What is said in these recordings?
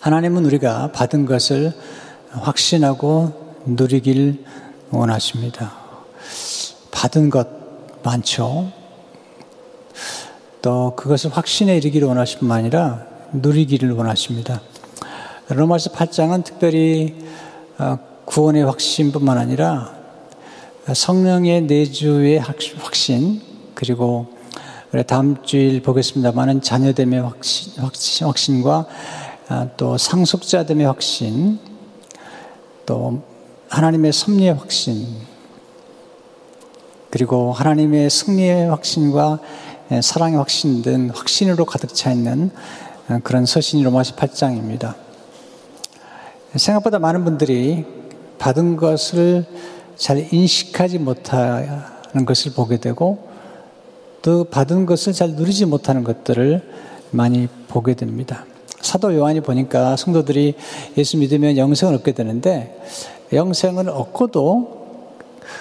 하나님은 우리가 받은 것을 확신하고 누리길 원하십니다. 받은 것 많죠. 또 그것을 확신에 이르기를 원하실 뿐만 아니라 누리기를 원하십니다. 로마서 8장은 특별히 어, 구원의 확신뿐만 아니라 성령의 내주의 확신 그리고 다음 주일 보겠습니다만은 자녀됨의 확신, 확신, 확신과 아, 또 상속자됨의 확신 또 하나님의 섭리의 확신 그리고 하나님의 승리의 확신과 사랑의 확신 등 확신으로 가득 차 있는 그런 서신이 로마서 8장입니다. 생각보다 많은 분들이 받은 것을 잘 인식하지 못하는 것을 보게 되고 또 받은 것을 잘 누리지 못하는 것들을 많이 보게 됩니다. 사도 요한이 보니까 성도들이 예수 믿으면 영생을 얻게 되는데 영생을 얻고도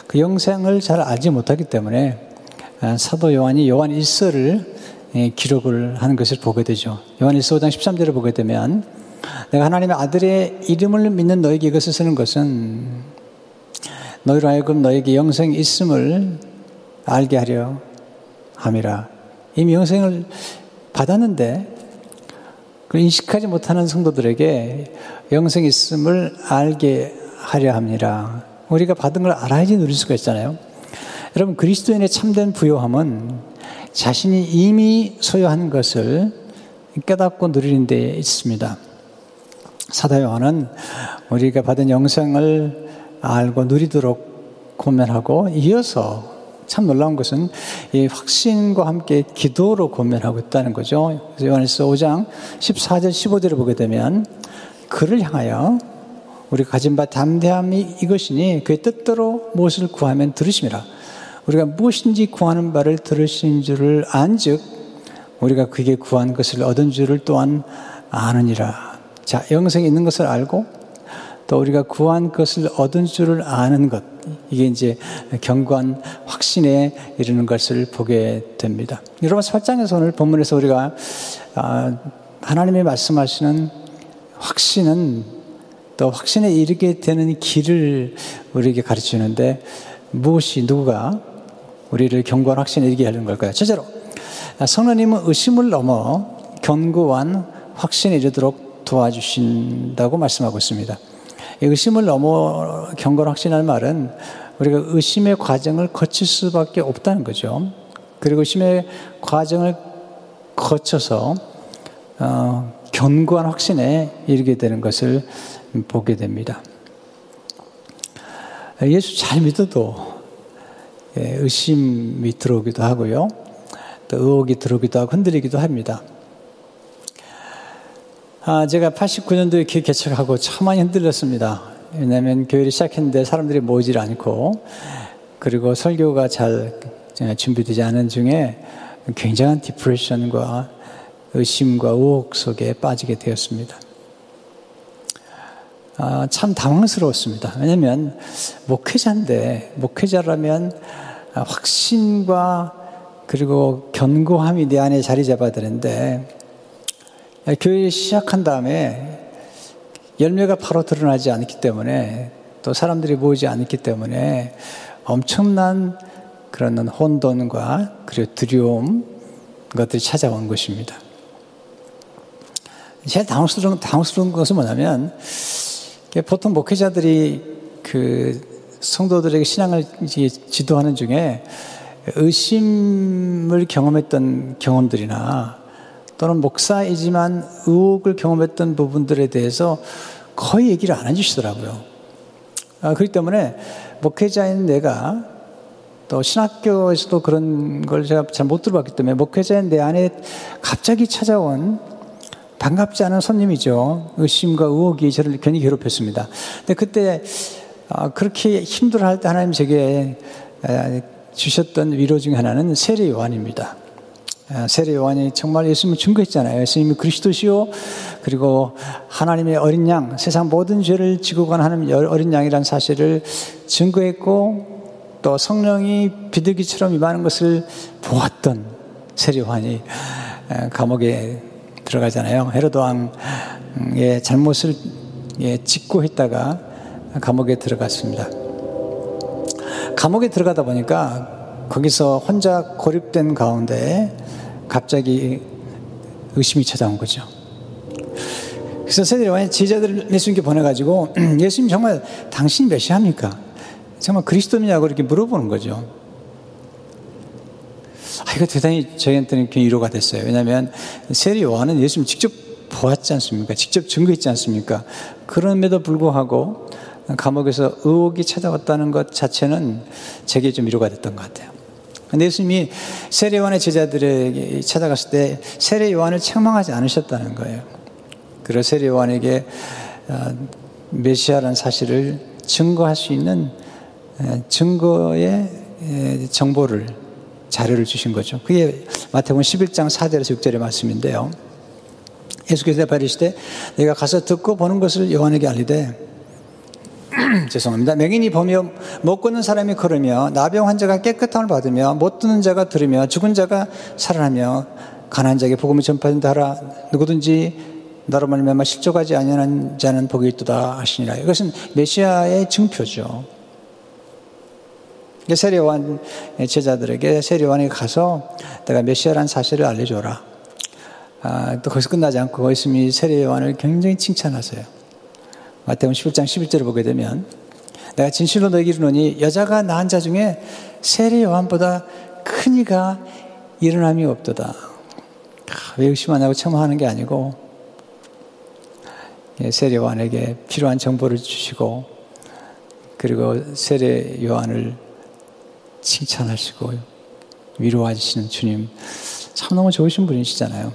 그 영생을 잘 알지 못하기 때문에 아, 사도 요한이 요한 1서를 예, 기록을 하는 것을 보게 되죠. 요한 1서 5장 13절을 보게 되면 내가 하나님의 아들의 이름을 믿는 너에게 이것을 쓰는 것은 너희로 하여금 너에게 영생이 있음을 알게 하려 함이라. 이미 영생을 받았는데 그 인식하지 못하는 성도들에게 영생이 있음을 알게 하려 합니다. 우리가 받은 걸 알아야지 누릴 수가 있잖아요. 여러분 그리스도인의 참된 부요함은 자신이 이미 소유한 것을 깨닫고 누리는 데 있습니다. 사도 요한은 우리가 받은 영생을 알고 누리도록 고면하고 이어서 참 놀라운 것은 이 확신과 함께 기도로 고면하고 있다는 거죠. 요한일서 5장 14절 15절을 보게 되면 그를 향하여 우리 가진 바 담대함이 이것이니 그의 뜻대로 무엇을 구하면 들으심이라. 우리가 무엇인지 구하는 바를 들으신 줄을 안즉 우리가 그게 구한 것을 얻은 줄을 또한 아느니라. 자, 영생이 있는 것을 알고 또 우리가 구한 것을 얻은 줄을 아는 것. 이게 이제 경관 확신에 이르는 것을 보게 됩니다. 여러분, 설장에서 오늘 본문에서 우리가 아, 하나님의 말씀하시는 확신은 또 확신에 이르게 되는 길을 우리에게 가르치는데 무엇이 누가 우리를 경고한 확신에 이르게 하는 걸까요? 첫째로 성령님은 의심을 넘어 견고한 확신에 이르도록 도와주신다고 말씀하고 있습니다. 의심을 넘어 경고를 확신할 말은 우리가 의심의 과정을 거칠 수밖에 없다는 거죠. 그리고 의심의 과정을 거쳐서 어, 견고한 확신에 이르게 되는 것을 보게 됩니다. 예수 잘 믿어도 예, 의심이 들어오기도 하고요. 또 의혹이 들어오기도 하고 흔들리기도 합니다. 아, 제가 89년도에 교회 개척하고 참 많이 흔들렸습니다. 왜냐하면 교회를 시작했는데 사람들이 모이질 않고 그리고 설교가 잘 준비되지 않은 중에 굉장한 디프레션과 의심과 의혹 속에 빠지게 되었습니다. 아, 참 당황스러웠습니다. 왜냐하면 목회자인데 목회자라면 확신과 그리고 견고함이 내 안에 자리 잡아야 되는데 교회 시작한 다음에 열매가 바로 드러나지 않기 때문에 또 사람들이 모이지 않기 때문에 엄청난 그런 혼돈과 그리고 두려움 것들이 찾아온 것입니다. 제일 당황스러운, 당황스러운 것은 뭐냐면 보통 목회자들이 그 성도들에게 신앙을 지도하는 중에 의심을 경험했던 경험들이나 또는 목사이지만 의혹을 경험했던 부분들에 대해서 거의 얘기를 안 해주시더라고요. 아, 그렇기 때문에 목회자인 내가 또 신학교에서도 그런 걸 제가 잘 못 들어봤기 때문에 목회자인 내 안에 갑자기 찾아온 반갑지 않은 손님이죠. 의심과 의혹이 저를 괜히 괴롭혔습니다. 근데 그때 아, 그렇게 힘들어할 때 하나님 제게 주셨던 위로 중에 하나는 세례 요한입니다. 아, 세례 요한이 정말 예수님을 증거했잖아요. 예수님이 그리스도시요 그리고 하나님의 어린 양, 세상 모든 죄를 지고 간 하나님 어린 양이라는 사실을 증거했고 또 성령이 비둘기처럼 임하는 것을 보았던 세례 요한이 감옥에 들어가잖아요. 헤로드 왕의 잘못을 예, 짓고 했다가 감옥에 들어갔습니다. 감옥에 들어가다 보니까 거기서 혼자 고립된 가운데 갑자기 의심이 찾아온 거죠. 그래서 세대리와 제자들을 예수님께 보내가지고 예수님 정말 당신이 메시아입니까? 정말 그리스도냐고 이렇게 물어보는 거죠. 아, 이거 대단히 저희한테는 위로가 됐어요. 왜냐하면 세리 요한은 예수님 직접 보았지 않습니까? 직접 증거했지 않습니까? 그럼에도 불구하고 감옥에서 의혹이 찾아왔다는 것 자체는 제게 좀 위로가 됐던 것 같아요. 근데 예수님이 세례 요한의 제자들에게 찾아갔을 때 세례 요한을 책망하지 않으셨다는 거예요. 그리고 세례 요한에게 어, 메시아라는 사실을 증거할 수 있는 증거의 정보를 자료를 주신 거죠. 그게 마태복음 11장 4절에서 6절의 말씀인데요. 예수께서 대답하시되 내가 가서 듣고 보는 것을 요한에게 알리되 죄송합니다. 맹인이 보며 못 걷는 사람이 걸으며 나병 환자가 깨끗함을 받으며 못 듣는 자가 들으며 죽은 자가 살아나며 가난 자에게 복음을 전파된다 하라 누구든지 나로 말미암아 실족하지 아니하는 자는 복이 있도다 하시니라. 이것은 메시아의 증표죠. 세례요한 제자들에게 세례요한에 가서 내가 메시아라는 사실을 알려줘라. 아, 또 거기서 끝나지 않고 예수님이 세례요한을 굉장히 칭찬하세요. 마태복음 11장 11절을 보게 되면 내가 진실로 너에게 이르노니 여자가 낳은 자 중에 세례 요한보다 큰 이가 일어남이 없도다. 아, 왜 의심하냐고 첨하는 게 아니고 예, 세례 요한에게 필요한 정보를 주시고 그리고 세례 요한을 칭찬하시고 위로하시는 주님 참 너무 좋으신 분이시잖아요.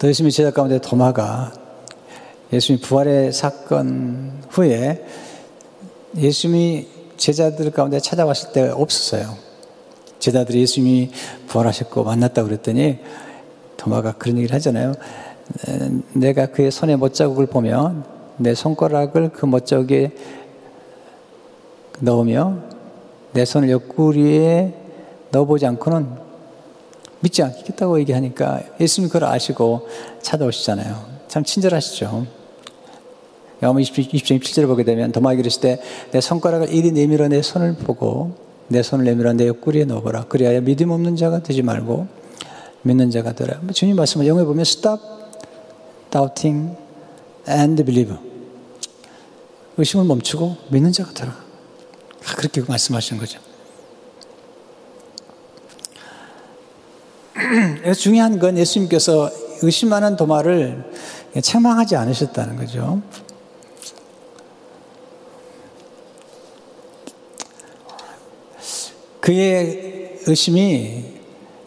또 예수님의 제자 가운데 도마가 예수님 부활의 사건 후에 예수님이 제자들 가운데 찾아왔을 때 없었어요. 제자들이 예수님이 부활하셨고 만났다고 그랬더니 도마가 그런 얘기를 하잖아요. 내가 그의 손에 못자국을 보면 내 손가락을 그 못자국에 넣으며 내 손을 옆구리에 넣어보지 않고는 믿지 않겠다고 얘기하니까 예수님 그걸 아시고 찾아오시잖아요. 참 친절하시죠. 영어 20장 27절을 보게 되면 도마에게 이르실 때내 손가락을 이리 내밀어 내 손을 보고 내 손을 내밀어 내 옆구리에 넣어보라. 그리하여 믿음 없는 자가 되지 말고 믿는 자가 되라. 주님 말씀을 영어에 보면 stop doubting and believe. 의심을 멈추고 믿는 자가 되라. 그렇게 말씀하시는 거죠. 중요한 건 예수님께서 의심하는 도마를 책망하지 않으셨다는 거죠. 그의 의심이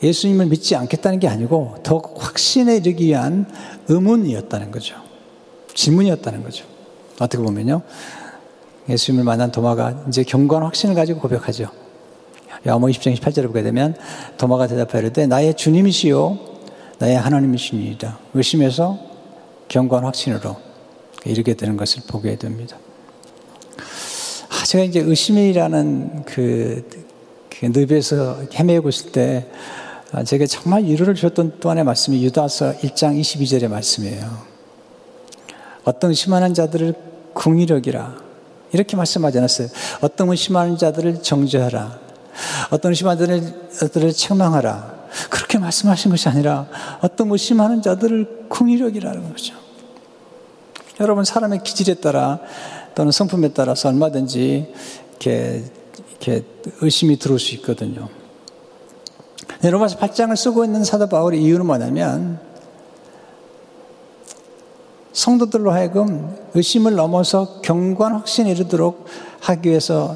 예수님을 믿지 않겠다는 게 아니고 더욱 확신에 이르기 위한 의문이었다는 거죠. 질문이었다는 거죠. 어떻게 보면요. 예수님을 만난 도마가 이제 경건 확신을 가지고 고백하죠. 야모 20장 18절을 보게 되면 도마가 대답하려되 나의 주님이시요 나의 하나님이시니이다. 의심해서 경건 확신으로 이르게 되는 것을 보게 됩니다. 아, 제가 이제 의심이라는 그, 그 늪에서 헤매고 있을 때 아, 제게 정말 위로를 주셨던 또 하나의 말씀이 유다서 1장 22절의 말씀이에요. 어떤 심한 자들을 궁의력이라 이렇게 말씀하지 않았어요. 어떤 의심하는 자들을 정죄하라. 어떤 의심하는 자들을 책망하라. 그렇게 말씀하신 것이 아니라 어떤 의심하는 자들을 궁의력이라는 거죠. 여러분 사람의 기질에 따라 또는 성품에 따라서 얼마든지 이렇게, 이렇게 의심이 들어올 수 있거든요. 로마서 8장을 쓰고 있는 사도 바울의 이유는 뭐냐면 성도들로 하여금 의심을 넘어서 경관 확신에 이르도록 하기 위해서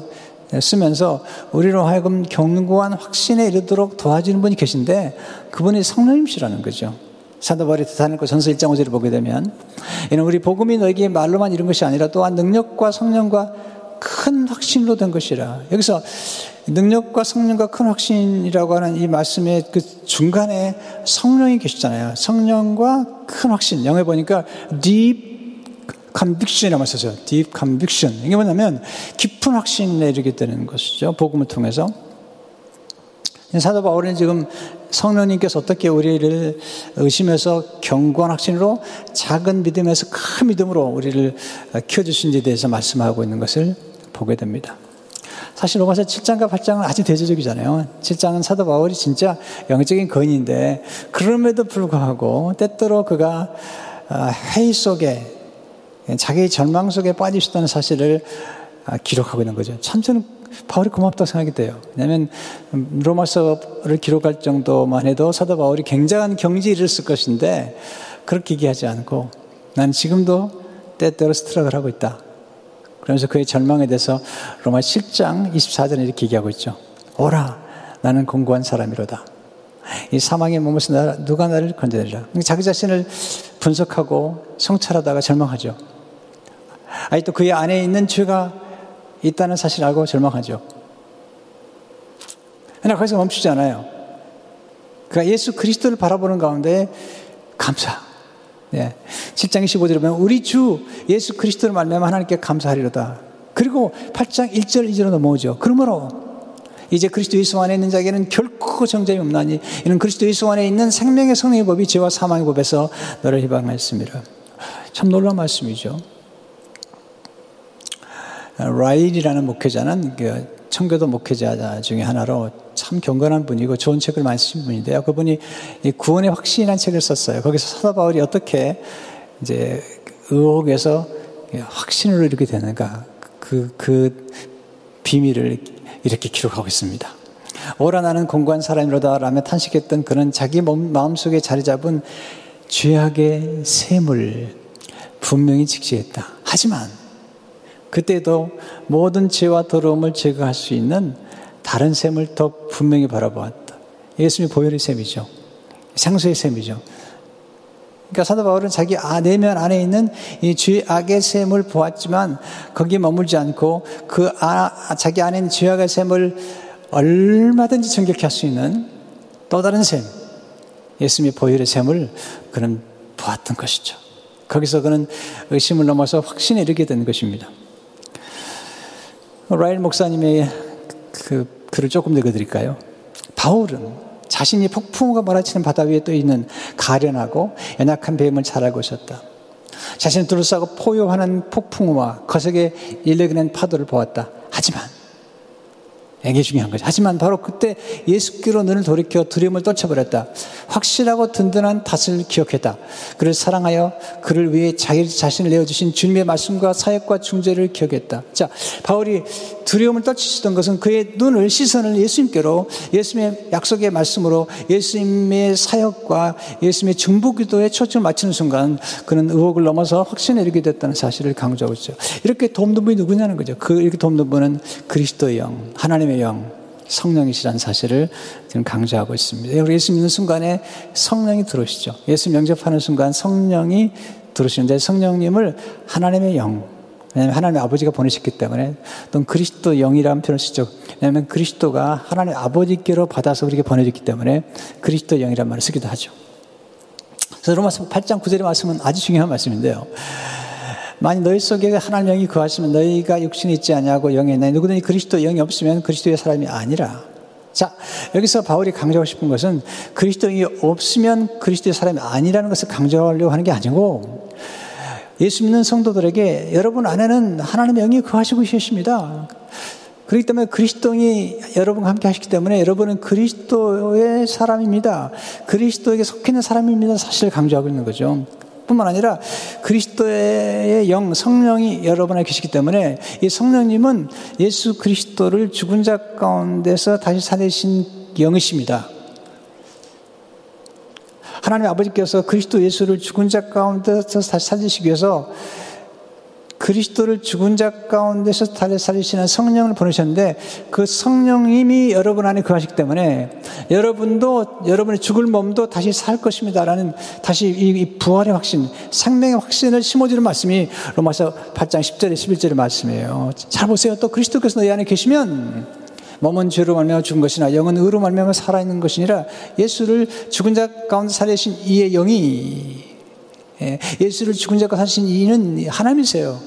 쓰면서 우리로 하여금 경고한 확신에 이르도록 도와주는 분이 계신데 그분이 성령님이시라는 거죠. 사도 바울이 대사님과 전서 1장 5절을 보게 되면 이는 우리 복음이 너에게 말로만 이룬 것이 아니라 또한 능력과 성령과 큰 확신으로 된 것이라. 여기서 능력과 성령과 큰 확신이라고 하는 이 말씀의 그 중간에 성령이 계시잖아요. 성령과 큰 확신. 영에 보니까 deep conviction이라고 썼어요. deep conviction. 이게 뭐냐면 깊은 확신에 이르게 되는 것이죠. 복음을 통해서. 사도 바울은 지금 성령님께서 어떻게 우리를 의심해서 견고한 확신으로 작은 믿음에서 큰 믿음으로 우리를 키워주신지에 대해서 말씀하고 있는 것을 보게 됩니다. 사실 로마서 7장과 8장은 아주 대조적이잖아요. 7장은 사도 바울이 진짜 영적인 거인인데 그럼에도 불구하고 때때로 그가 아, 회의 속에 자기의 절망 속에 빠지셨다는 사실을 아, 기록하고 있는 거죠. 참 저는 바울이 고맙다고 생각이 돼요. 왜냐하면 로마서를 기록할 정도만 해도 사도 바울이 굉장한 경지에 이르렀을 것인데 그렇게 얘기하지 않고 난 지금도 때때로 스트럭을 하고 있다. 그러면서 그의 절망에 대해서 로마 7장 24절에 이렇게 얘기하고 있죠. 오라, 나는 공고한 사람이로다. 이 사망의 몸에서 누가 나를 건져내리라. 자기 자신을 분석하고 성찰하다가 절망하죠. 아니 또 그의 안에 있는 죄가 있다는 사실을 알고 절망하죠. 그러나 거기서 멈추지 않아요. 그러니까 예수 그리스도를 바라보는 가운데 감사, 예. 7장 25절에 보면 우리 주 예수 그리스도를 말미암아 하나님께 감사하리로다. 그리고 8장 1절 2절로 넘어오죠. 그러므로 이제 그리스도 예수 안에 있는 자에게는 결코 정죄이 없나니 이는 그리스도 예수 안에 있는 생명의 성령의 법이 죄와 사망의 법에서 너를 희망하였습니다. 참 놀라운 말씀이죠. 라일이라는 목회자는 그 청교도 목회자 중에 하나로 참 경건한 분이고 좋은 책을 많이 쓰신 분인데요. 그분이 구원의 확신이라는 책을 썼어요. 거기서 사도 바울이 어떻게 이제 의혹에서 확신을 이루게 되는가 그, 그 비밀을 이렇게 기록하고 있습니다. 오라 나는 공고한 사람이로다 라며 탄식했던 그는 자기 마음속에 자리 잡은 죄악의 샘을 분명히 직시했다. 하지만 그때도 모든 죄와 더러움을 제거할 수 있는 다른 셈을 더 분명히 바라보았다. 예수님이 보혈의 셈이죠. 상수의 셈이죠. 그러니까 사도 바울은 자기 아, 내면 안에 있는 이 죄 악의 셈을 보았지만 거기에 머물지 않고 그 아, 자기 안에 있는 죄 악의 셈을 얼마든지 정결케 할수 있는 또 다른 셈, 예수님의 보혈의 셈을 그는 보았던 것이죠. 거기서 그는 의심을 넘어서 확신에 이르게 된 것입니다. 라일 목사님의 그 글을 조금 읽어드릴까요? 바울은 자신이 폭풍우가 몰아치는 바다 위에 떠 있는 가련하고 연약한 뱀을 잘 알고 있었다. 자신을 둘러싸고 포효하는 폭풍우와 거세게 일려기는 파도를 보았다. 하지만 이게 중요한 거죠. 하지만 바로 그때 예수께로 눈을 돌이켜 두려움을 떨쳐버렸다. 확실하고 든든한 탓을 기억했다. 그를 사랑하여 그를 위해 자기 자신을 내어주신 주님의 말씀과 사역과 중재를 기억했다. 자, 바울이 두려움을 떨치시던 것은 그의 눈을, 시선을 예수님께로 예수님의 약속의 말씀으로 예수님의 사역과 예수님의 중보 기도에 초점을 맞추는 순간 그는 의혹을 넘어서 확신에 이르게 됐다는 사실을 강조하고 있죠. 이렇게 돕는 분이 누구냐는 거죠. 그 이렇게 돕는 분은 그리스도의 영, 하나님의 영, 성령이시라는 사실을 지금 강조하고 있습니다. 우리 예수 믿는 순간에 성령이 들어오시죠. 예수 영접하는 순간 성령이 들어오시는데 성령님을 하나님의 영, 왜냐하면 하나님 아버지가 보내셨기 때문에 또 그리스도 영이라는 표현을 쓰죠. 왜냐하면 그리스도가 하나님 아버지께로 받아서 우리에게 보내졌기 때문에 그리스도 영이라는 말을 쓰기도 하죠. 그래서 로마서 8장 9절의 말씀은 아주 중요한 말씀인데요. 만약 너희 속에 하나님 영이 거하시면 너희가 육신이 있지 아니하고 영이 있나 누구든지 그리스도 영이 없으면 그리스도의 사람이 아니라 자, 여기서 바울이 강조하고 싶은 것은 그리스도 영이 없으면 그리스도의 사람이 아니라는 것을 강조하려고 하는 게 아니고 예수 믿는 성도들에게 여러분 안에는 하나님의 영이 거하시고 계십니다. 그렇기 때문에 그리스도이 여러분과 함께 하시기 때문에 여러분은 그리스도의 사람입니다. 그리스도에게 속해 있는 사람입니다. 사실을 강조하고 있는 거죠. 뿐만 아니라 그리스도의 영, 성령이 여러분에 계시기 때문에 이 성령님은 예수 그리스도를 죽은 자 가운데서 다시 살리신 영이십니다. 하나님 아버지께서 그리스도 예수를 죽은 자 가운데서 다시 살리시기 위해서 그리스도를 죽은 자 가운데서 다시 살리시는 성령을 보내셨는데 그 성령님이 여러분 안에 거하시기 때문에 여러분도 여러분의 죽을 몸도 다시 살 것입니다라는 다시 이 부활의 확신, 생명의 확신을 심어주는 말씀이 로마서 8장 10절에 11절의 말씀이에요. 잘 보세요. 또 그리스도께서 너희 안에 계시면 몸은 죄로 말미암아 죽은 것이나 영은 의로 말미암아 살아있는 것이니라 예수를 죽은 자 가운데 살리신 이의 영이 예, 예수를 죽은 자 가운데 살리신 이는 하나님이세요.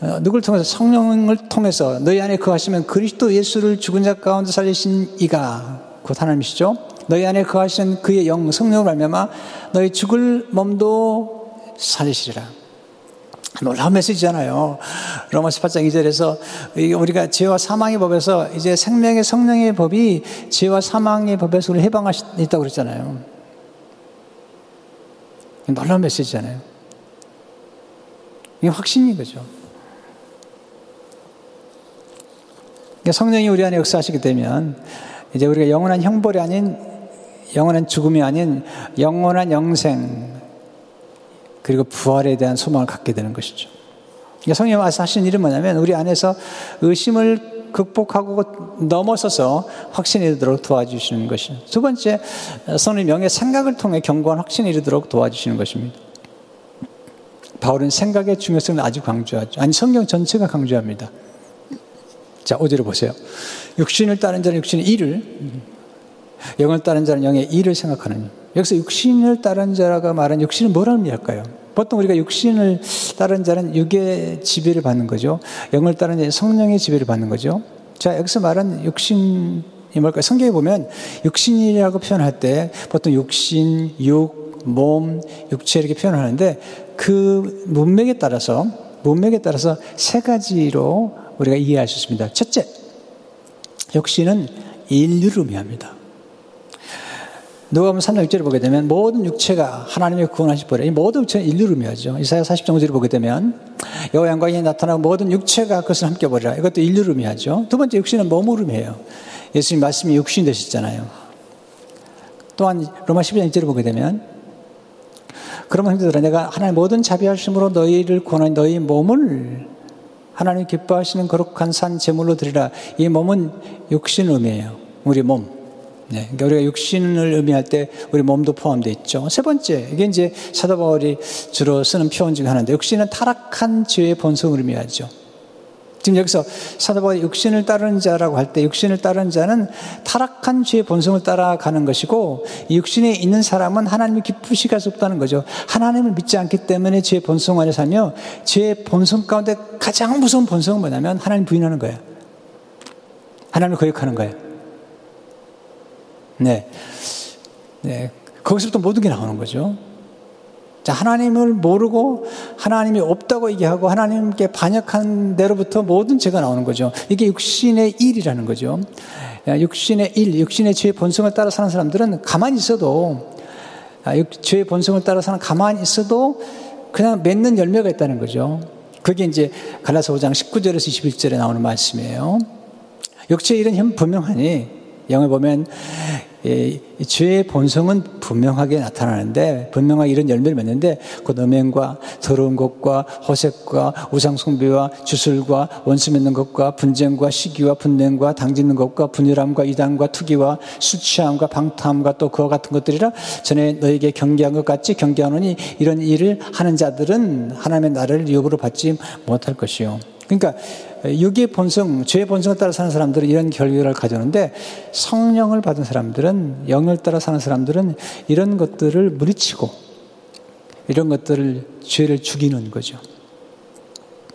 어, 누굴 통해서 성령을 통해서 너희 안에 거하시면 그리스도 예수를 죽은 자 가운데 살리신 이가 곧 하나님이시죠. 너희 안에 거하시는 그의 영 성령을 말미암아 너희 죽을 몸도 살리시리라. 놀라운 메시지잖아요. 로마서 8장 2절에서 우리가 죄와 사망의 법에서 이제 생명의 성령의 법이 죄와 사망의 법에서 우리 해방하셨다고 그랬잖아요. 놀라운 메시지잖아요. 이게 확신인 거죠. 그러니까 성령이 우리 안에 역사하시게 되면 이제 우리가 영원한 형벌이 아닌 영원한 죽음이 아닌 영원한 영생 그리고 부활에 대한 소망을 갖게 되는 것이죠. 그러니까 성령이 와서 하신 일은 뭐냐면 우리 안에서 의심을 극복하고 넘어서서 확신에 이르도록 도와주시는 것이죠. 두 번째, 성령 명의 생각을 통해 견고한 확신에 이르도록 도와주시는 것입니다. 바울은 생각의 중요성을 아주 강조하죠. 아니, 성경 전체가 강조합니다. 자, 5절을 보세요. 육신을 따른 자는 육신의 일을, 영을 따른 자는 영의 일을 생각하는. 여기서 육신을 따른 자가 말한 육신은 뭐라는 의미일까요? 보통 우리가 육신을 따른 자는 육의 지배를 받는 거죠. 영을 따른 자는 성령의 지배를 받는 거죠. 자, 여기서 말한 육신이 뭘까요? 성경에 보면 육신이라고 표현할 때 보통 육신, 육, 몸, 육체 이렇게 표현하는데 그 문맥에 따라서 문맥에 따라서 세 가지로 우리가 이해할 수 있습니다. 첫째, 육신은 인류를 의미합니다. 누가복음 3장 6절을 보게 되면 모든 육체가 하나님의 구원하실 보래. 이 모든 육체는 인류를 의미하죠. 이사야 40장 5절을 보게 되면 여호와 영광이 나타나고 모든 육체가 그것을 함께 보리라. 이것도 인류를 의미하죠. 두 번째 육신은 몸을 의미해요. 예수님 말씀이 육신 되셨잖아요. 또한 로마 12장 1절을 보게 되면 그러면 형제들아 내가 하나님 모든 자비하심으로 너희를 구원한 너희 몸을 하나님 기뻐하시는 거룩한 산 제물로 드리라. 이 몸은 육신 의미해요. 우리 몸. 네, 그러니까 우리가 육신을 의미할 때 우리 몸도 포함되어 있죠. 세 번째, 이게 이제 사도 바울이 주로 쓰는 표현 중에 하나인데, 육신은 타락한 죄의 본성을 의미하죠. 지금 여기서 사도 바울이 육신을 따르는 자라고 할 때, 육신을 따르는 자는 타락한 죄의 본성을 따라가는 것이고, 이 육신에 있는 사람은 하나님이 수 없다는 거죠. 하나님을 믿지 않기 때문에 죄의 본성 안에 살며, 죄의 본성 가운데 가장 무서운 본성은 뭐냐면, 하나님 부인하는 거예요. 하나님을 거역하는 거예요. 네. 네. 거기서부터 모든 게 나오는 거죠. 자, 하나님을 모르고 하나님이 없다고 얘기하고 하나님께 반역한 대로부터 모든 죄가 나오는 거죠. 이게 육신의 일이라는 거죠. 육신의 일, 육신의 죄의 본성을 따라 사는 사람들은 가만히 있어도 아, 죄의 본성을 따라 사는 가만히 있어도 그냥 맺는 열매가 있다는 거죠. 그게 이제 갈라서 5장 19절에서 21절에 나오는 말씀이에요. 육체의 일은 분명하니 영을 보면 이 죄의 본성은 분명하게 나타나는데 분명하게 이런 열매를 맺는데 곧 음행과 더러운 것과 허색과 우상숭배와 주술과 원수 맺는 것과 분쟁과 시기와 분냉과 당짓는 것과 분열함과 이단과 투기와 수치함과 방탕함과 또 그와 같은 것들이라 전에 너에게 경계한 것 같이 경계하노니 이런 일을 하는 자들은 하나님의 나라를 유업으로 받지 못할 것이요. 그러니까 육의 본성, 죄의 본성을 따라 사는 사람들은 이런 결과를 가져오는데 성령을 받은 사람들은 영을 따라 사는 사람들은 이런 것들을 물리치고 이런 것들을 죄를 죽이는 거죠.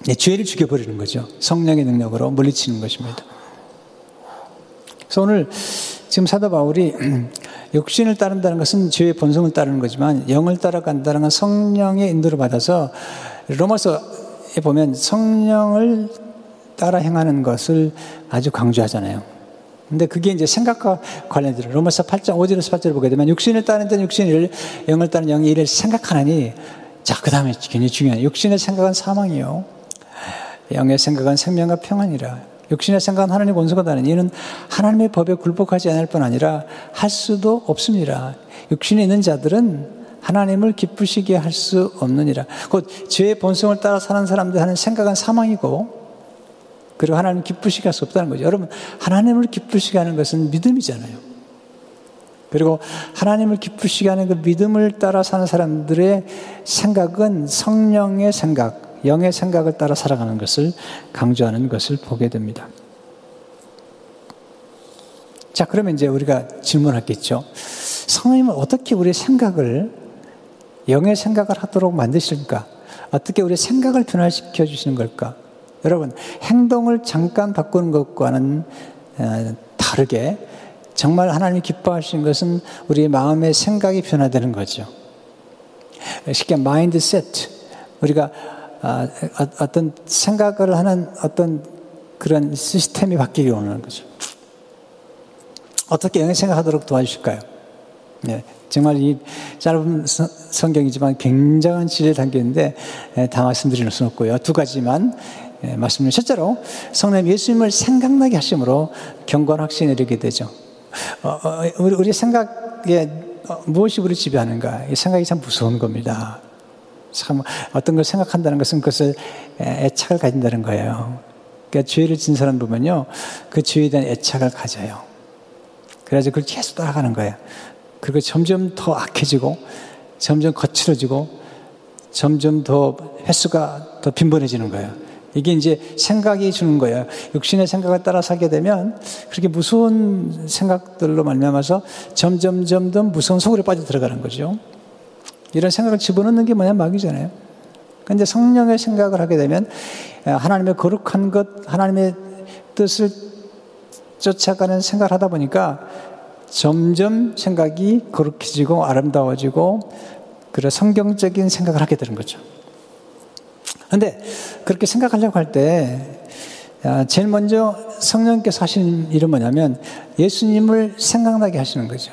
네, 죄를 죽여버리는 거죠. 성령의 능력으로 물리치는 것입니다. 그래서 오늘 지금 사도 바울이 육신을 따른다는 것은 죄의 본성을 따르는 거지만 영을 따라간다는 건 성령의 인도를 받아서 로마서에 보면 성령을 따라 행하는 것을 아주 강조하잖아요. 근데 그게 이제 생각과 관련돼요. 로마서 8장 5절에서 8절을 보게 되면 육신을 따르는 데는 육신의 일을, 영을 따르는 영의 일을 생각하나니 자, 그 다음에 굉장히 중요한 육신의 생각은 사망이요. 영의 생각은 생명과 평안이라. 육신의 생각은 하나님의 원수가 다는 이는 하나님의 법에 굴복하지 않을 뿐 아니라 할 수도 없습니다. 육신에 있는 자들은 하나님을 기쁘시게 할 수 없느니라. 곧 죄의 본성을 따라 사는 사람들 하는 생각은 사망이고 그리고 하나님 기쁘시게 할 수 없다는 거죠. 여러분, 하나님을 기쁘시게 하는 것은 믿음이잖아요. 그리고 하나님을 기쁘시게 하는 그 믿음을 따라 사는 사람들의 생각은 성령의 생각, 영의 생각을 따라 살아가는 것을 강조하는 것을 보게 됩니다. 자, 그러면 이제 우리가 질문하겠죠. 성령님은 어떻게 우리의 생각을, 영의 생각을 하도록 만드실까? 어떻게 우리의 생각을 변화시켜 주시는 걸까? 여러분, 행동을 잠깐 바꾸는 것과는 어, 다르게 정말 하나님이 기뻐하시는 것은 우리의 마음의 생각이 변화되는 거죠. 쉽게 마인드 세트. 우리가 아, 어, 어떤 생각을 하는 어떤 그런 시스템이 바뀌기 원하는 거죠. 어떻게 영의 생각하도록 도와주실까요? 네, 정말 이 짧은 성경이지만 굉장한 지혜를 담겼는데 예, 다 말씀드릴 수는 없고요. 두 가지만 예, 말씀을 첫째로 성령 예수님을 생각나게 하심으로 경건 확신을 이르게 되죠. 어, 어, 우리, 생각에 어, 무엇이 우리 지배하는가? 이 생각이 참 무서운 겁니다. 참 어떤 걸 생각한다는 것은 그것을 애착을 가진다는 거예요. 그러니까 죄를 진 사람 보면요, 그 죄에 대한 애착을 가져요. 그래서 그걸 계속 따라가는 거예요. 그리고 점점 더 악해지고, 점점 거칠어지고, 점점 더 횟수가 더 빈번해지는 거예요. 이게 이제 생각이 주는 거예요. 육신의 생각을 따라 살게 되면 그렇게 무서운 생각들로 말미암아서 점점 점점 무서운 속으로 빠져 들어가는 거죠. 이런 생각을 집어넣는 게 뭐냐 마귀잖아요. 근데 성령의 생각을 하게 되면 하나님의 거룩한 것, 하나님의 뜻을 쫓아가는 생각을 하다 보니까 점점 생각이 거룩해지고 아름다워지고 그런 성경적인 생각을 하게 되는 거죠. 근데 그렇게 생각하려고 할 때 제일 먼저 성령께서 하시는 일은 뭐냐면 예수님을 생각나게 하시는 거죠.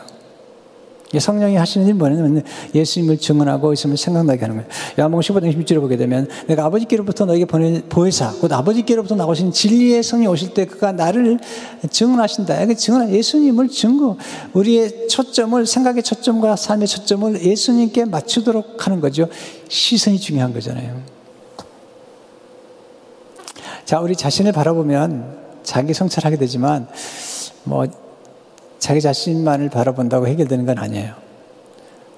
성령이 하시는 일은 뭐냐면 예수님을 증언하고 있으면 생각나게 하는 거예요. 요한복음 15장 16절을 보게 되면 내가 아버지께로부터 너에게 보낸 보혜사 곧 아버지께로부터 나오신 진리의 성이 오실 때 그가 나를 증언하신다. 그 증언 예수님을 증거 우리의 초점을 생각의 초점과 삶의 초점을 예수님께 맞추도록 하는 거죠. 시선이 중요한 거잖아요. 자, 우리 자신을 바라보면 자기 성찰하게 되지만 뭐 자기 자신만을 바라본다고 해결되는 건 아니에요.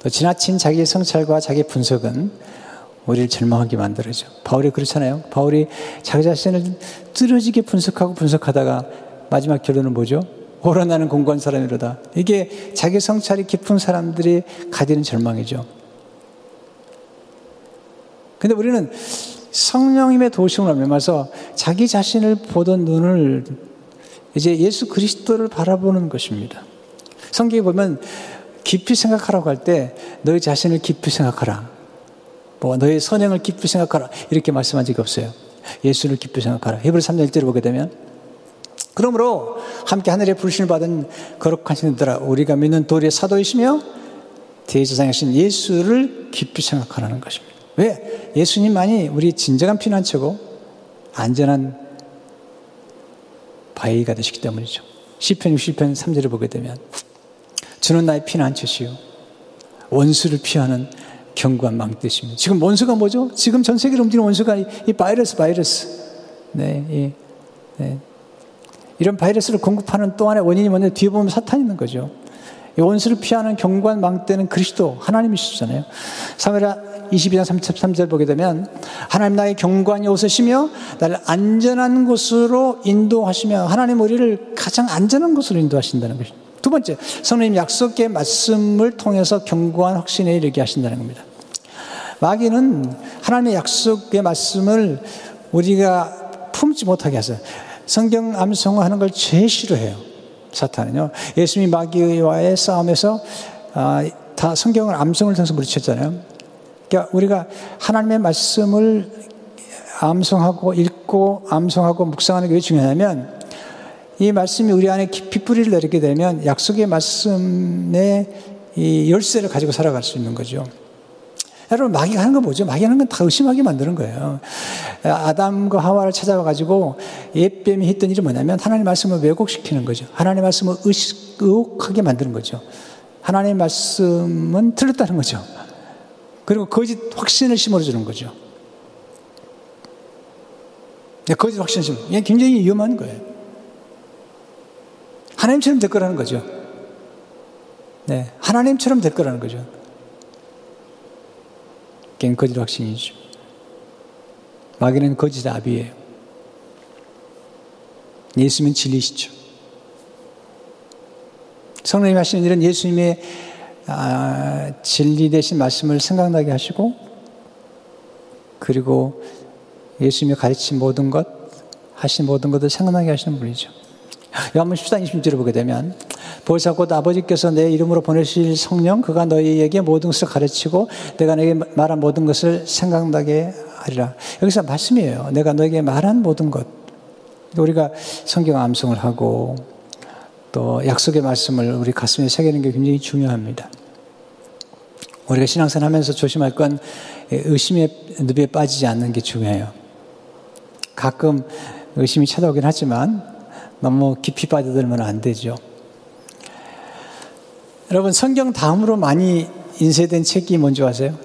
또 지나친 자기 성찰과 자기 분석은 우리를 절망하게 만들어죠. 바울이 그렇잖아요. 바울이 자기 자신을 뚫어지게 분석하고 분석하다가 마지막 결론은 뭐죠? 오라 나는 공고한 사람이로다. 이게 자기 성찰이 깊은 사람들이 가지는 절망이죠. 근데 우리는 성령님의 도심을 넘어서 자기 자신을 보던 눈을 이제 예수 그리스도를 바라보는 것입니다. 성경에 보면 깊이 생각하라고 할 때 너희 자신을 깊이 생각하라. 뭐 너의 선행을 깊이 생각하라. 이렇게 말씀한 적이 없어요. 예수를 깊이 생각하라. 히브리 3장 1절을 보게 되면 그러므로 함께 하늘의 불신을 받은 거룩한 신들아 우리가 믿는 도리의 사도이시며 대제사장이신 예수를 깊이 생각하라는 것입니다. 왜? 예수님만이 우리 진정한 피난처고 안전한 바위가 되시기 때문이죠. 시편 60편 3절을 보게 되면 주는 나의 피난처시요 원수를 피하는 견고한 망대십니다. 지금 원수가 뭐죠? 지금 전 세계를 움직이는 원수가 이, 이 바이러스, 바이러스. 네, 이, 네. 이런 바이러스를 공급하는 또 하나의 원인이 뭐냐? 뒤에 보면 사탄 있는 거죠. 이 원수를 피하는 견고한 망대는 그리스도 하나님이시잖아요. 사무엘하 22장 33절 보게 되면 하나님 나의 경관이 오으시며 나를 안전한 곳으로 인도하시며 하나님 우리를 가장 안전한 곳으로 인도하신다는 것입니다. 두 번째, 성령님 약속의 말씀을 통해서 견고한 확신에 이르게 하신다는 겁니다. 마귀는 하나님의 약속의 말씀을 우리가 품지 못하게 하세요. 성경 암송하는 걸 제일 싫어해요. 사탄은요. 예수님이 마귀와의 싸움에서 아, 다 성경을 암송을 통해서 물리쳤잖아요. 그러니까 우리가 하나님의 말씀을 암송하고 읽고 암송하고 묵상하는 게 왜 중요하냐면 이 말씀이 우리 안에 깊이 뿌리를 내리게 되면 약속의 말씀의 이 열쇠를 가지고 살아갈 수 있는 거죠. 여러분, 마귀가 하는 건 뭐죠? 마귀 하는 건 다 의심하게 만드는 거예요. 아담과 하와를 찾아와 가지고 옛뱀이 했던 일이 뭐냐면 하나님 말씀을 왜곡시키는 거죠. 하나님 말씀을 의혹하게 만드는 거죠. 하나님 말씀은 틀렸다는 거죠. 그리고 거짓 확신을 심어주는 거죠. 네, 거짓 확신 심. 이게 굉장히 위험한 거예요. 하나님처럼 될 거라는 거죠. 네, 하나님처럼 될 거라는 거죠. 그게 거짓 확신이죠. 마귀는 거짓 아비예요. 예수님은 진리시죠. 성령님 하시는 일은 예수님의 아, 진리 대신 말씀을 생각나게 하시고 그리고 예수님이 가르친 모든 것 하신 모든 것을 생각나게 하시는 분이죠. 요한복 14장 20절을 보게 되면 보혜사 곧 아버지께서 내 이름으로 보내실 성령 그가 너희에게 모든 것을 가르치고 내가 너에게 말한 모든 것을 생각나게 하리라. 여기서 말씀이에요. 내가 너에게 말한 모든 것. 우리가 성경 암송을 하고 또 약속의 말씀을 우리 가슴에 새기는 게 굉장히 중요합니다. 우리가 신앙생활 하면서 조심할 건 의심의 늪에 빠지지 않는 게 중요해요. 가끔 의심이 찾아오긴 하지만 너무 깊이 빠져들면 안 되죠. 여러분 성경 다음으로 많이 인쇄된 책이 뭔지 아세요?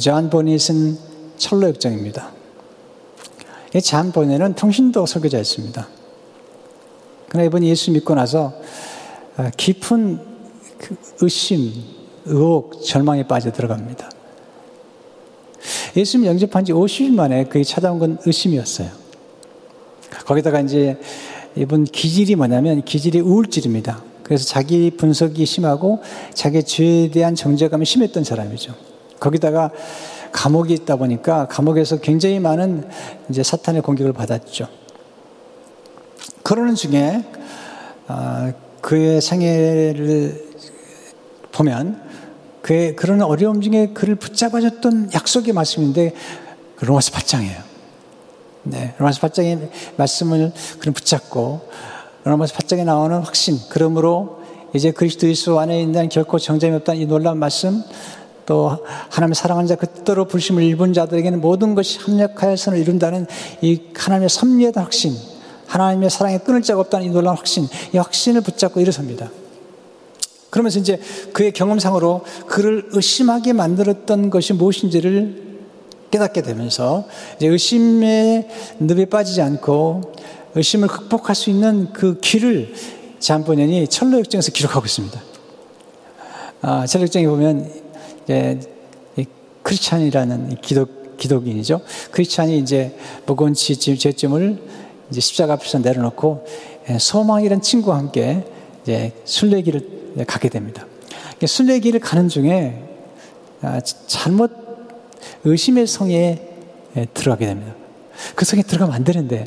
존 번연의 천로 역정입니다. 이 존 번연은 평신도 설교자였습니다. 그러나 이번에 예수 믿고 나서 아, 깊은 그 의심, 의혹, 절망에 빠져 들어갑니다. 예수님 영접한 지 50일 만에 그게 찾아온 건 의심이었어요. 거기다가 이제 이분 기질이 뭐냐면 기질이 우울질입니다. 그래서 자기 분석이 심하고 자기 죄에 대한 정죄감이 심했던 사람이죠. 거기다가 감옥에 있다 보니까 감옥에서 굉장히 많은 이제 사탄의 공격을 받았죠. 그러는 중에 어, 그의 생애를 보면 그의 그런 어려움 중에 그를 붙잡아줬던 약속의 말씀인데 그 로마서 8장이에요. 네, 로마서 8장의 말씀을 그럼 붙잡고 로마서 8장에 나오는 확신, 그러므로 이제 그리스도 예수 안에 있는 결코 정점이 없다는 이 놀라운 말씀, 또 하나님의 사랑하는 자, 그 뜻대로 불심을 입은 자들에게는 모든 것이 합력하여 선을 이룬다는 이 하나님의 섭리에 대한 확신, 하나님의 사랑에 끊을 자가 없다는 이 놀라운 확신, 이 확신을 붙잡고 일어섭니다. 그러면서 이제 그의 경험상으로 그를 의심하게 만들었던 것이 무엇인지를 깨닫게 되면서 이제 의심의 늪에 빠지지 않고 의심을 극복할 수 있는 그 길을 잠본연이 철로역정에서 기록하고 있습니다. 아, 철로역정에 보면 이제 크리스찬이라는 기독 기독인이죠. 크리스찬이 이제 무거운 죄점을 이제 십자가 앞에서 내려놓고 예, 소망이라는 친구와 함께 이제 순례길을 가게 됩니다. 순례길을 가는 중에 아, 잘못 의심의 성에 예, 들어가게 됩니다. 그 성에 들어가면 안 되는데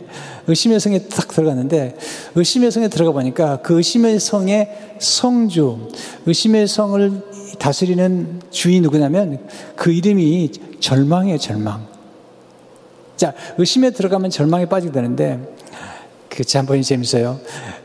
의심의 성에 딱 들어갔는데 의심의 성에 들어가 보니까 그 의심의 성의 성주 의심의 성을 다스리는 주인이 누구냐면 그 이름이 절망이에요 절망. 자 의심에 들어가면 절망에 빠지게 되는데 그 잠번이 재밌어요.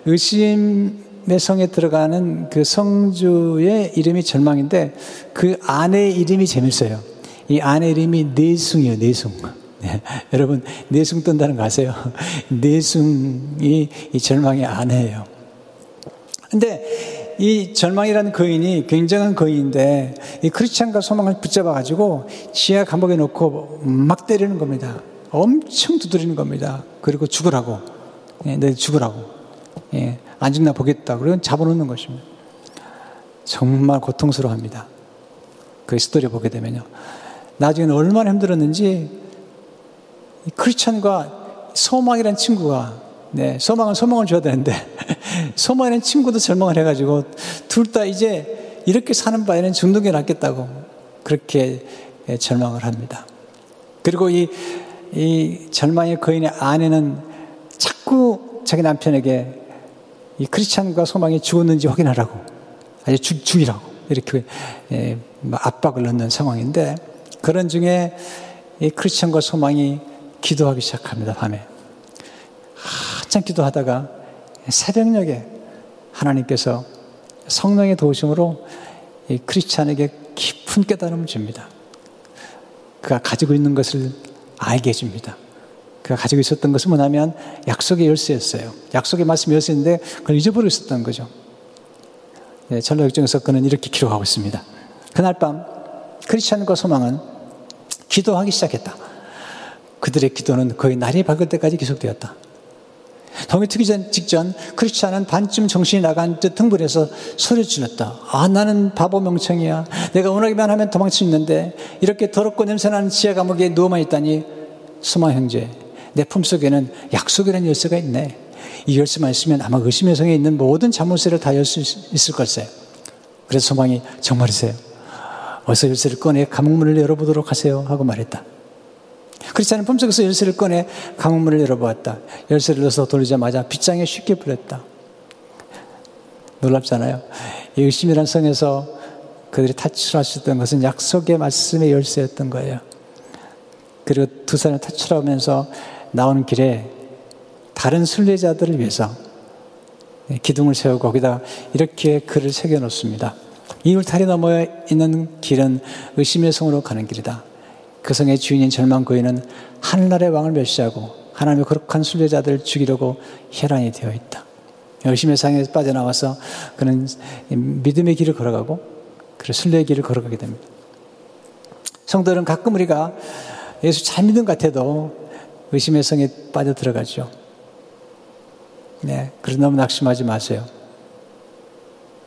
의심의 성에 들어가는 그 성주의 이름이 절망인데 그 아내의 이름이 재밌어요. 이 아내 이름이 내숭이에요 내숭 네. 여러분 내숭 뜬다는 거 아세요? 내숭이 이 절망의 아내예요. 근데 이 절망이라는 거인이 굉장한 거인인데 이 크리스찬과 소망을 붙잡아 가지고 지하 감옥에 놓고 막 때리는 겁니다. 엄청 두드리는 겁니다. 그리고 죽으라고. 예, 내 죽으라고. 예, 안 죽나 보겠다. 그리고 잡아놓는 것입니다. 정말 고통스러워합니다. 그 스토리 보게 되면요. 나중에는 얼마나 힘들었는지 크리스천과 소망이라는 친구가 네, 소망은 소망을 줘야 되는데 소망이라는 친구도 절망을 해가지고 둘 다 이제 이렇게 사는 바에는 게 낫겠다고 그렇게 예, 절망을 합니다. 그리고 이, 이 절망의 거인의 아내는 자꾸 자기 남편에게 이 크리스찬과 소망이 죽었는지 확인하라고 아주 죽, 죽이라고 이렇게 예, 압박을 넣는 상황인데 그런 중에 이 크리스찬과 소망이 기도하기 시작합니다, 밤에. 한참 기도하다가 새벽녘에 하나님께서 성령의 도우심으로 이 크리스찬에게 깊은 깨달음을 줍니다. 그가 가지고 있는 것을 알게 해줍니다. 그가 가지고 있었던 것은 뭐냐면 약속의 열쇠였어요. 약속의 말씀 열쇠인데 그걸 잊어버리고 있었던 거죠. 네, 전로역정에서 그는 이렇게 기록하고 있습니다. 그날 밤 크리스찬과 소망은 기도하기 시작했다. 그들의 기도는 거의 날이 밝을 때까지 계속되었다. 동이 트기 전, 직전 크리스찬은 반쯤 정신이 나간 듯 흥분해서 소리 질렀다. 아, 나는 바보 명청이야. 내가 원하기만 하면 있는데 이렇게 더럽고 냄새나는 지하 감옥에 누워만 있다니 수마 형제. 내 품속에는 약속이라는 열쇠가 있네. 이 열쇠만 있으면 아마 의심의 성에 있는 모든 자물쇠를 다 열 수 있을 걸세. 그래서 소망이 정말이세요. 어서 열쇠를 꺼내 감옥문을 열어보도록 하세요. 하고 말했다. 크리스찬은 품속에서 열쇠를 꺼내 강문을 열어보았다. 열쇠를 넣어서 돌리자마자 빗장에 쉽게 불렸다. 놀랍잖아요. 이 의심이란 성에서 그들이 탈출하셨던 것은 약속의 말씀의 열쇠였던 거예요. 그리고 두 사람이 탈출하면서 나오는 길에 다른 순례자들을 위해서 기둥을 세우고 거기다 이렇게 글을 새겨 놓습니다. 이 울타리 너머에 있는 길은 의심의 성으로 가는 길이다. 그 성의 주인인 절망 고인은 하늘나라의 왕을 멸시하고 하나님의 거룩한 순례자들을 죽이려고 혈안이 되어 있다. 의심의 상에 빠져나와서 그는 믿음의 길을 걸어가고 그 순례의 길을 걸어가게 됩니다. 성도들은 가끔 우리가 예수 잘 믿는 것 같아도 의심의 성에 빠져 들어가죠. 네, 그래서 너무 낙심하지 마세요.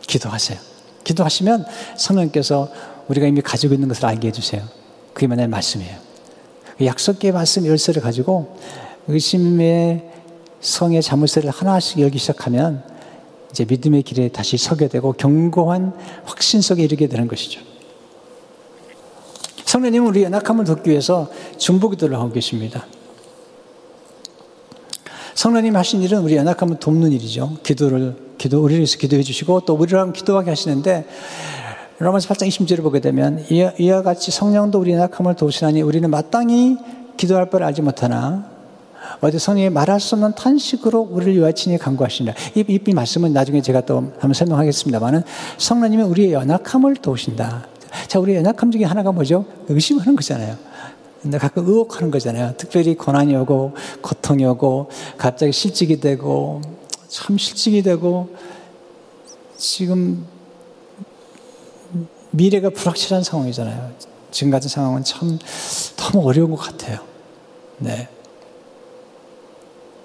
기도하세요. 기도하시면 성령께서 우리가 이미 가지고 있는 것을 알게 해주세요. 그게 만약 말씀이에요. 그 약속의 말씀 열쇠를 가지고 의심의 성의 자물쇠를 하나씩 열기 시작하면 이제 믿음의 길에 다시 서게 되고 견고한 확신 속에 이르게 되는 것이죠. 성령님은 우리 연약함을 돕기 위해서 중보기도를 하고 계십니다. 성령님 하신 일은 우리 연약함을 돕는 일이죠. 기도를 기도 우리를 위해서 기도해 주시고 또 우리랑 기도하게 하시는데 로마서 8장 20절을 보게 되면 이와 같이 성령도 우리 연약함을 도우시나니 우리는 마땅히 기도할 바를 알지 못하나 어디 성령이 말할 수 없는 탄식으로 우리를 위하여 친히 간구하신다. 이, 이, 이 말씀은 나중에 제가 또 한번 설명하겠습니다만은 성령님은 우리의 연약함을 도우신다. 자, 우리의 연약함 중에 하나가 뭐죠? 의심하는 거잖아요. 근데 가끔 의혹하는 거잖아요. 특별히 고난이 오고, 고통이 오고, 갑자기 실직이 되고, 참 실직이 되고, 지금 미래가 불확실한 상황이잖아요. 지금 같은 상황은 참 너무 어려운 것 같아요. 네.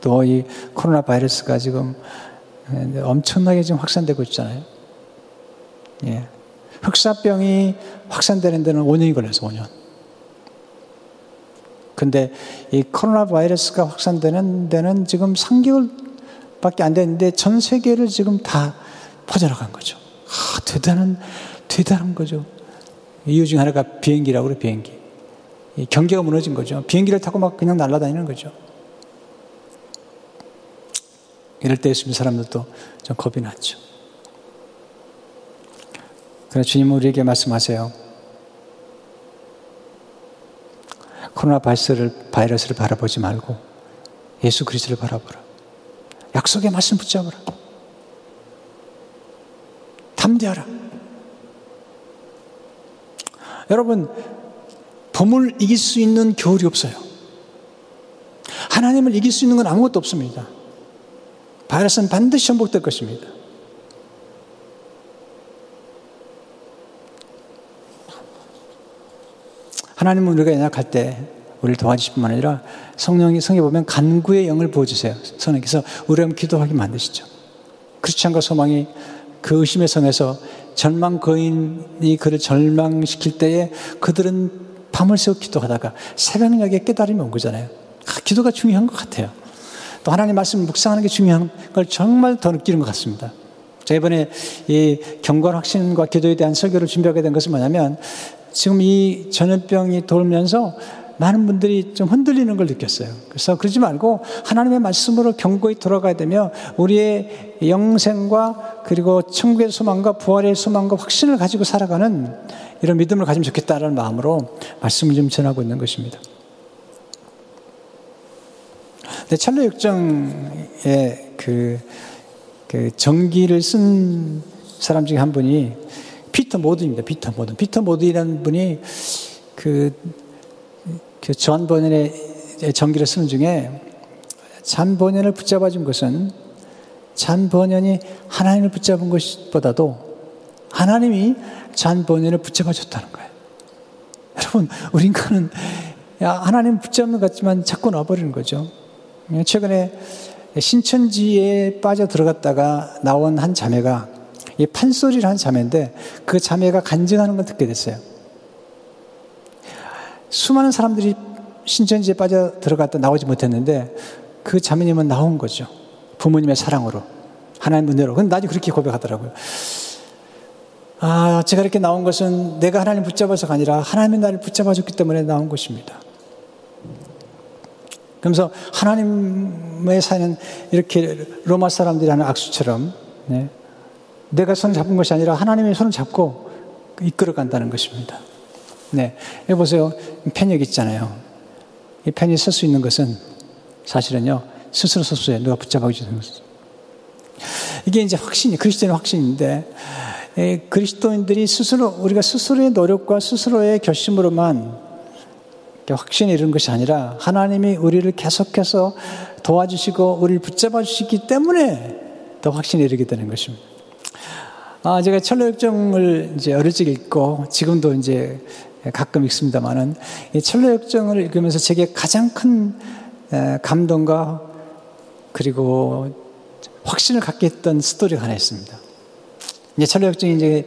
또 이 코로나 바이러스가 지금 엄청나게 지금 확산되고 있잖아요. 예. 흑사병이 확산되는 데는 5년이 걸려서 5년. 근데 이 코로나 바이러스가 확산되는 데는 지금 3개월밖에 안 됐는데 전 세계를 지금 다 퍼져나간 거죠. 아, 대단한 대단한 거죠. 이유 중 하나가 비행기라고 그래, 비행기. 경계가 무너진 거죠. 비행기를 타고 막 그냥 날아다니는 거죠. 이럴 때 예수 믿 사람들도 좀 겁이 났죠. 그래 주님 우리에게 말씀하세요. 코로나 바이러스를, 바이러스를 바라보지 말고 예수 그리스도를 바라보라. 약속의 말씀 붙잡으라. 담대하라. 여러분, 봄을 이길 수 있는 겨울이 없어요. 하나님을 이길 수 있는 건 아무것도 없습니다. 바이러스는 반드시 전복될 것입니다. 하나님은 우리가 연약할 때 우리를 도와주실 뿐만 아니라 성령이 성에 보면 간구의 영을 부어주세요. 성령께서 우리를 기도하게 만드시죠. 크리스찬과 소망이 그 의심의 성에서 절망 거인이 그를 절망시킬 때에 그들은 밤을 새워 기도하다가 새벽녘에 깨달음이 온 거잖아요. 아, 기도가 중요한 것 같아요. 또 하나님 말씀을 묵상하는 게 중요한 걸 정말 더 느끼는 것 같습니다. 자, 이번에 이 경건 확신과 기도에 대한 설교를 준비하게 된 것은 뭐냐면 지금 이 전염병이 돌면서 많은 분들이 좀 흔들리는 걸 느꼈어요. 그래서 그러지 말고 하나님의 말씀으로 경고히 돌아가야 되며 우리의 영생과 그리고 천국의 소망과 부활의 소망과 확신을 가지고 살아가는 이런 믿음을 가지면 좋겠다는 마음으로 말씀을 좀 전하고 있는 것입니다. 근데 찰로 역정의 그, 그 전기를 쓴 사람 중에 한 분이 피터 모든입니다. 피터 모든. 피터 모든이라는 분이 그 그존 번연의 전기를 쓰는 중에 잔 번연을 붙잡아 준 것은 잔 번연이 하나님을 붙잡은 것보다도 하나님이 잔 번연을 붙잡아 줬다는 거예요. 여러분, 우리 인간은 하나님 붙잡는 것 같지만 자꾸 놔버리는 거죠. 최근에 신천지에 빠져 들어갔다가 나온 한 자매가 이 판소리를 한 자매인데 그 자매가 간증하는 걸 듣게 됐어요. 수많은 사람들이 신천지에 빠져 들어갔다 나오지 못했는데 그 자매님은 나온 거죠. 부모님의 사랑으로. 하나님 은혜로. 근데 나중에 그렇게 고백하더라고요. 아, 제가 이렇게 나온 것은 내가 하나님 붙잡아서가 아니라 하나님이 나를 붙잡아줬기 때문에 나온 것입니다. 그러면서 하나님의 사는 이렇게 로마 사람들이 하는 악수처럼 네, 내가 손을 잡은 것이 아니라 하나님의 손을 잡고 이끌어 간다는 것입니다. 네. 여기 보세요. 펜 여기 있잖아요. 이 펜이 쓸 수 있는 것은 사실은요, 스스로 섰어요. 누가 붙잡아 주는 것은. 이게 이제 확신이, 그리스도인의 확신인데, 그리스도인들이 스스로, 우리가 스스로의 노력과 스스로의 결심으로만 확신이 이런 것이 아니라 하나님이 우리를 계속해서 도와주시고 우리를 붙잡아 주시기 때문에 더 확신이 이르게 되는 것입니다. 아, 제가 철로역정을 이제 어릴 적 읽고 지금도 이제 가끔 읽습니다만은 이 철로역정을 읽으면서 제게 가장 큰 감동과 그리고 확신을 갖게 했던 스토리가 하나 있습니다. 이제 철로역정이 이제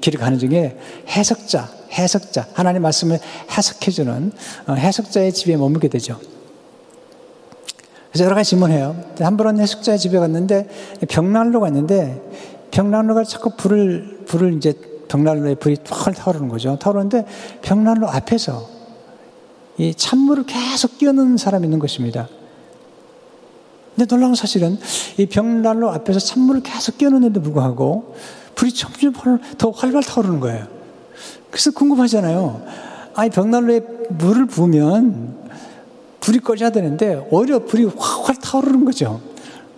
길을 가는 중에 해석자, 해석자, 하나님 말씀을 해석해주는 어, 해석자의 집에 머물게 되죠. 그래서 여러 가지 질문해요. 한 번은 해석자의 집에 갔는데 벽난로 갔는데 벽난로가 자꾸 불을 불을 이제 벽난로에 불이 펄 타오르는 거죠. 타오르는데 벽난로 앞에서 이 찬물을 계속 끼얹는 사람이 있는 것입니다. 근데 놀라운 사실은 이 벽난로 앞에서 찬물을 계속 끼얹는데도 불구하고 불이 점점 더 활발 타오르는 거예요. 그래서 궁금하잖아요. 아니, 벽난로에 물을 부으면 불이 꺼져야 되는데 오히려 불이 확확 타오르는 거죠.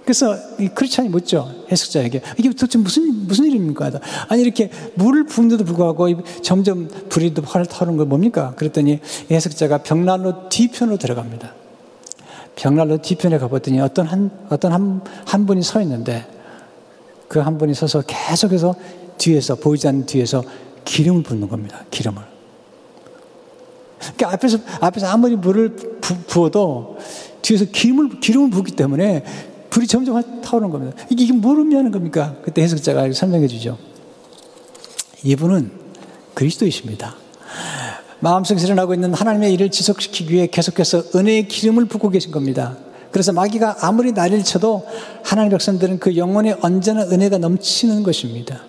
그래서 이 크리스찬이 묻죠. 해석자에게. 이게 도대체 무슨, 무슨 일입니까? 아니, 이렇게 물을 부은데도 불구하고 점점 불이 활 타오르는 거 뭡니까? 그랬더니 해석자가 벽난로 뒤편으로 들어갑니다. 벽난로 뒤편에 가봤더니 어떤 한, 어떤 한, 한 분이 서 있는데 그 한 분이 서서 계속해서 뒤에서, 보이지 않는 뒤에서 기름을 붓는 겁니다. 기름을. 그러니까 앞에서, 앞에서 아무리 물을 부, 어도 뒤에서 기름을, 기름을 붓기 때문에 불이 점점 타오르는 겁니다. 이게, 이게 뭘 의미하는 겁니까? 그때 해석자가 설명해 주죠. 이분은 그리스도이십니다. 마음속에 일어나고 있는 하나님의 일을 지속시키기 위해 계속해서 은혜의 기름을 붓고 계신 겁니다. 그래서 마귀가 아무리 난리를 쳐도 하나님 백성들은 그 영혼에 언제나 은혜가 넘치는 것입니다.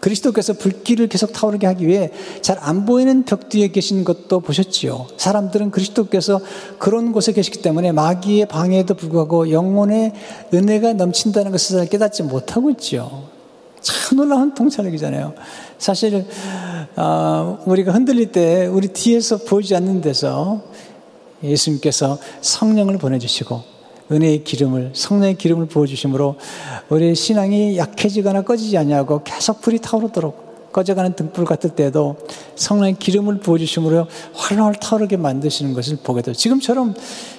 그리스도께서 불길을 계속 타오르게 하기 위해 잘 안 보이는 벽 뒤에 계신 것도 보셨지요. 사람들은 그리스도께서 그런 곳에 계시기 때문에 마귀의 방해에도 불구하고 영혼의 은혜가 넘친다는 것을 잘 깨닫지 못하고 있죠. 참 놀라운 통찰력이잖아요. 사실 어, 우리가 흔들릴 때 우리 뒤에서 보이지 않는 데서 예수님께서 성령을 보내주시고 은혜의 기름을 성령의 기름을 부어 주심으로 우리 신앙이 약해지거나 꺼지지 않냐고 계속 불이 타오르도록 꺼져가는 등불 같을 때도 성령의 기름을 부어 주심으로 활활 타오르게 만드시는 것을 보게 돼요. 지금처럼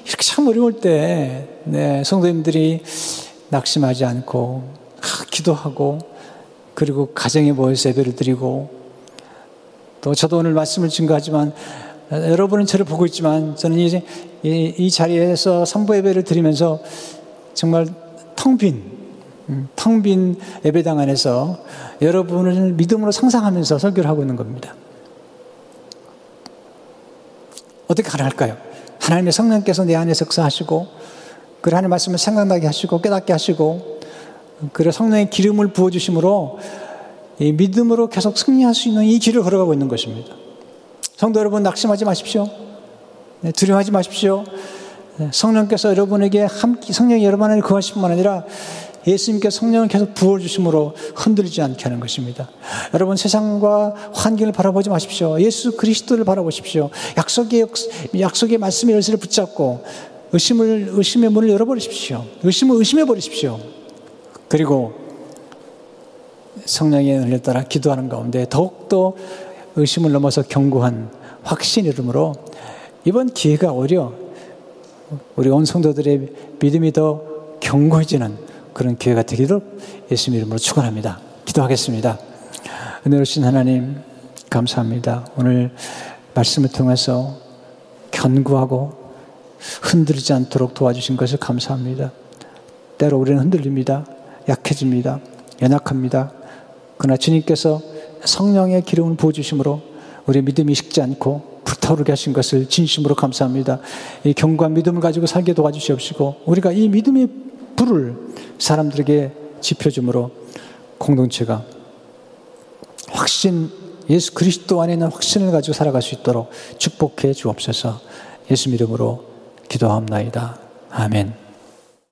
이렇게 참 어려울 때 네, 성도님들이 낙심하지 않고 기도하고 그리고 가정에 모여서 예배를 드리고 또 저도 오늘 말씀을 증거하지만 여러분은 저를 보고 있지만 저는 이제 이, 이 자리에서 선부 예배를 드리면서 정말 텅 빈, 음, 텅빈 예배당 안에서 여러분을 믿음으로 상상하면서 설교를 하고 있는 겁니다. 어떻게 가능할까요? 하나님의 성령께서 내 안에 석사하시고, 그 하나님의 말씀을 생각나게 하시고, 깨닫게 하시고, 그 성령의 기름을 부어 주심으로 이 믿음으로 계속 승리할 수 있는 이 길을 걸어가고 있는 것입니다. 성도 여러분, 낙심하지 마십시오. 네, 두려워하지 마십시오. 네, 성령께서 여러분에게 함께, 성령이 여러분 안에 거하실 뿐만 아니라 예수님께 성령을 계속 부어주심으로 흔들리지 않게 하는 것입니다. 여러분 세상과 환경을 바라보지 마십시오. 예수 그리스도를 바라보십시오. 약속의, 약속의 말씀의 열쇠를 붙잡고 의심을, 의심의 문을 열어버리십시오. 의심을 의심해버리십시오. 그리고 성령의 은혜를 따라 기도하는 가운데 더욱더 의심을 넘어서 견고한 확신 이름으로 이번 기회가 오히려 우리 온 성도들의 믿음이 더 견고해지는 그런 기회가 되기를 예수 이름으로 축원합니다. 기도하겠습니다. 은혜로신 하나님 감사합니다. 오늘 말씀을 통해서 견고하고 흔들리지 않도록 도와주신 것을 감사합니다. 때로 우리는 흔들립니다. 약해집니다. 연약합니다. 그러나 주님께서 성령의 기름을 부어주심으로 우리 믿음이 식지 않고 불타오르게 하신 것을 진심으로 감사합니다. 이 경고한 믿음을 가지고 살게 도와주시옵시고 우리가 이 믿음의 불을 사람들에게 지펴줌으로 공동체가 확신 예수 그리스도 안에 있는 확신을 가지고 살아갈 수 있도록 축복해 주옵소서. 예수 이름으로 기도합나이다. 아멘.